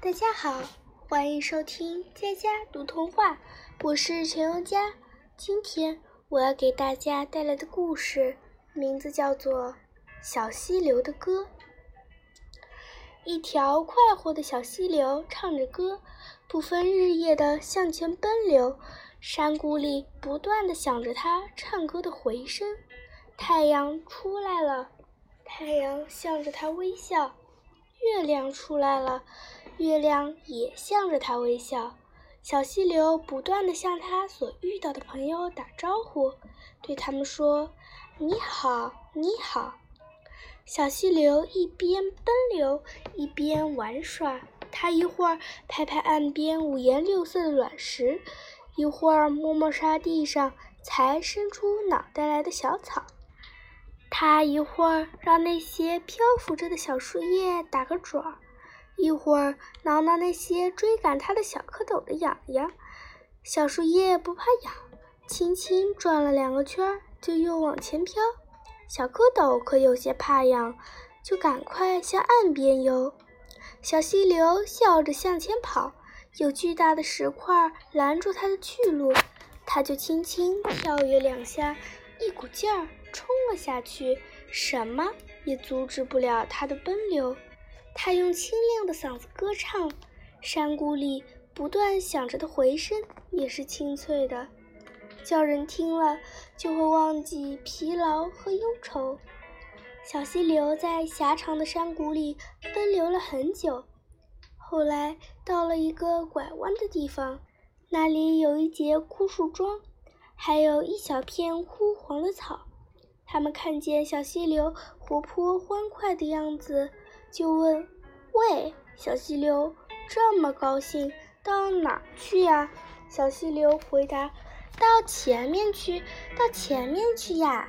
大家好，欢迎收听佳佳读童话，我是陈优佳。今天我要给大家带来的故事名字叫做《小溪流的歌》。一条快活的小溪流唱着歌，不分日夜地向前奔流。山谷里不断地响着它唱歌的回声。太阳出来了，太阳向着它微笑。月亮出来了，月亮也向着他微笑。小溪流不断地向他所遇到的朋友打招呼，对他们说：“你好，你好。”小溪流一边奔流，一边玩耍。它一会儿拍拍岸边五颜六色的卵石，一会儿摸摸沙地上才伸出脑袋来的小草。它一会儿让那些漂浮着的小树叶打个转儿，一会儿挠挠那些追赶它的小蝌蚪的痒痒。小树叶不怕痒，轻轻转了两个圈就又往前飘。小蝌蚪可有些怕痒，就赶快向岸边游。小溪流笑着向前跑，有巨大的石块拦住它的去路，它就轻轻跳跃两下，一股劲儿。冲了下去，什么也阻止不了它的奔流。他用清亮的嗓子歌唱，山谷里不断响着的回声也是清脆的，叫人听了就会忘记疲劳和忧愁。小溪流在狭长的山谷里奔流了很久，后来到了一个拐弯的地方，那里有一节枯树桩，还有一小片枯黄的草。他们看见小溪流活泼欢快的样子，就问：“喂，小溪流，这么高兴，到哪儿去呀？”小溪流回答：“到前面去，到前面去呀。”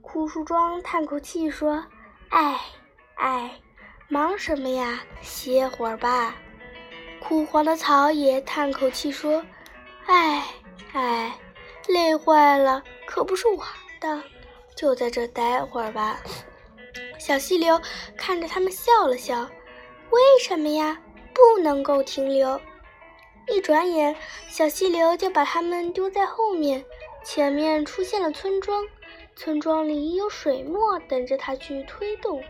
枯树桩叹口气说：“哎，哎，忙什么呀？歇会儿吧。”枯黄的草也叹口气说：“哎，哎，累坏了，可不是我的。”就在这待会儿吧。小溪流看着他们笑了笑。为什么呀？不能够停留。一转眼，小溪流就把他们丢在后面。前面出现了村庄，村庄里有水磨等着他去推动。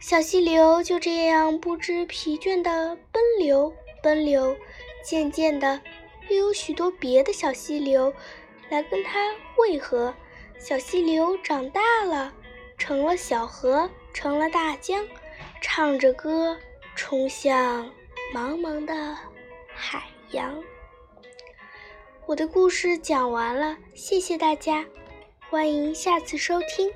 小溪流就这样不知疲倦地奔流奔流。渐渐的，又有许多别的小溪流来跟他汇合。小溪流长大了，成了小河，成了大江，唱着歌冲向茫茫的海洋。我的故事讲完了，谢谢大家，欢迎下次收听。